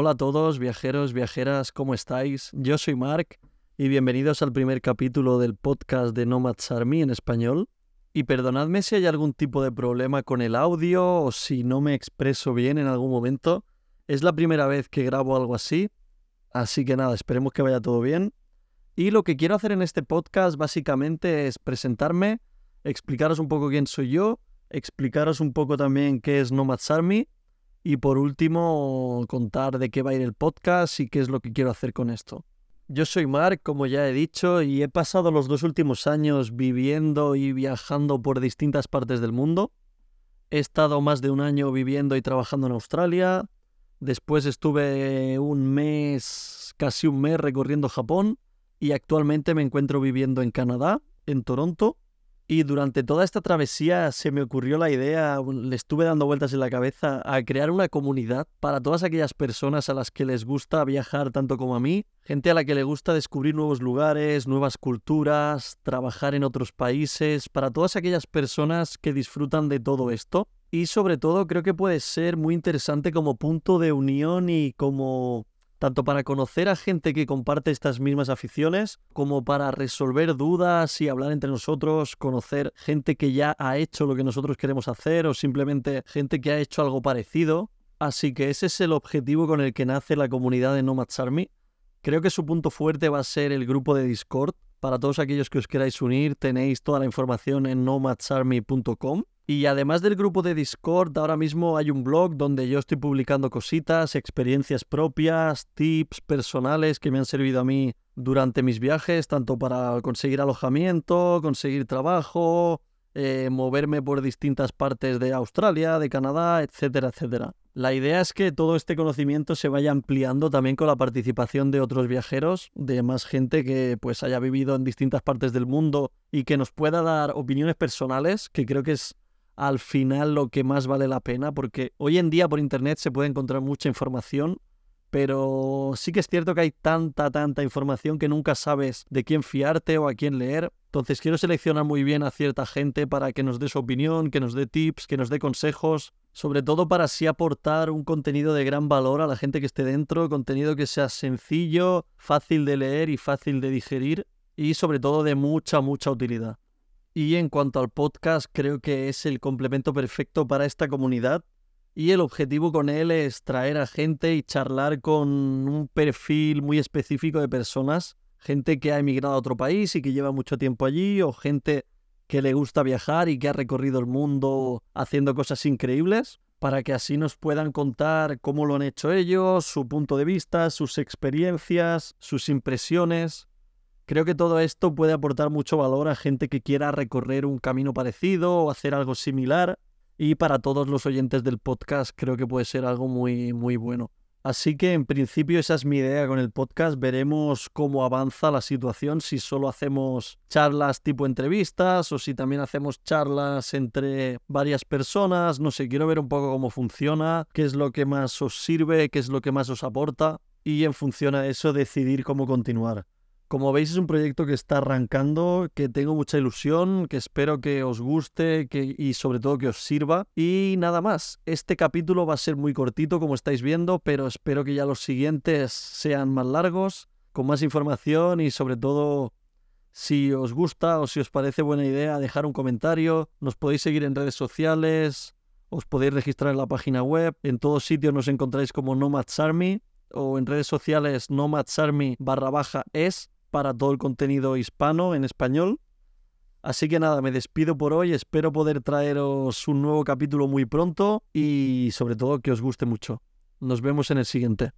Hola a todos, viajeros, viajeras, ¿cómo estáis? Yo soy Mark y bienvenidos al primer capítulo del podcast de Nomads Army en español. Y perdonadme si hay algún tipo de problema con el audio o si no me expreso bien en algún momento. Es la primera vez que grabo algo así, así que nada, esperemos que vaya todo bien. Y lo que quiero hacer en este podcast básicamente es presentarme, explicaros un poco quién soy yo, explicaros un poco también qué es Nomads Army y por último contar de qué va a ir el podcast y qué es lo que quiero hacer con esto. Yo soy Mark, como ya he dicho, y he pasado los dos últimos años viviendo y viajando por distintas partes del mundo. He estado más de un año viviendo y trabajando en Australia. Después estuve un mes, casi un mes recorriendo Japón. Y actualmente me encuentro viviendo en Canadá, en Toronto. Y durante toda esta travesía se me ocurrió la idea, le estuve dando vueltas en la cabeza, a crear una comunidad para todas aquellas personas a las que les gusta viajar tanto como a mí, gente a la que le gusta descubrir nuevos lugares, nuevas culturas, trabajar en otros países, para todas aquellas personas que disfrutan de todo esto. Y sobre todo creo que puede ser muy interesante como punto de unión y como tanto para conocer a gente que comparte estas mismas aficiones, como para resolver dudas y hablar entre nosotros, conocer gente que ya ha hecho lo que nosotros queremos hacer o simplemente gente que ha hecho algo parecido. Así que ese es el objetivo con el que nace la comunidad de Nomads Army. Creo que su punto fuerte va a ser el grupo de Discord. Para todos aquellos que os queráis unir, tenéis toda la información en nomadsarmy.com. Y además del grupo de Discord, ahora mismo hay un blog donde yo estoy publicando cositas, experiencias propias, tips personales que me han servido a mí durante mis viajes, tanto para conseguir alojamiento, conseguir trabajo, eh, moverme por distintas partes de Australia, de Canadá, etcétera, etcétera. La idea es que todo este conocimiento se vaya ampliando también con la participación de otros viajeros, de más gente que pues haya vivido en distintas partes del mundo y que nos pueda dar opiniones personales, que creo que es al final lo que más vale la pena, porque hoy en día por internet se puede encontrar mucha información, pero sí que es cierto que hay tanta, tanta información que nunca sabes de quién fiarte o a quién leer. Entonces quiero seleccionar muy bien a cierta gente para que nos dé su opinión, que nos dé tips, que nos dé consejos, sobre todo para así aportar un contenido de gran valor a la gente que esté dentro, contenido que sea sencillo, fácil de leer y fácil de digerir y sobre todo de mucha, mucha utilidad. Y en cuanto al podcast, creo que es el complemento perfecto para esta comunidad. Y el objetivo con él es traer a gente y charlar con un perfil muy específico de personas. Gente que ha emigrado a otro país y que lleva mucho tiempo allí, o gente que le gusta viajar y que ha recorrido el mundo haciendo cosas increíbles, para que así nos puedan contar cómo lo han hecho ellos, su punto de vista, sus experiencias, sus impresiones. Creo que todo esto puede aportar mucho valor a gente que quiera recorrer un camino parecido o hacer algo similar. Y para todos los oyentes del podcast creo que puede ser algo muy, muy bueno. Así que en principio esa es mi idea con el podcast. Veremos cómo avanza la situación, si solo hacemos charlas tipo entrevistas o si también hacemos charlas entre varias personas. No sé, quiero ver un poco cómo funciona, qué es lo que más os sirve, qué es lo que más os aporta y en función a eso decidir cómo continuar. Como veis es un proyecto que está arrancando, que tengo mucha ilusión, que espero que os guste que, y sobre todo que os sirva. Y nada más, este capítulo va a ser muy cortito como estáis viendo, pero espero que ya los siguientes sean más largos, con más información y sobre todo si os gusta o si os parece buena idea dejar un comentario. Nos podéis seguir en redes sociales, os podéis registrar en la página web, en todos sitios nos encontráis como Nomads Army o en redes sociales Nomads Army barra baja es para todo el contenido hispano en español. Así que nada, me despido por hoy, espero poder traeros un nuevo capítulo muy pronto y sobre todo que os guste mucho. Nos vemos en el siguiente.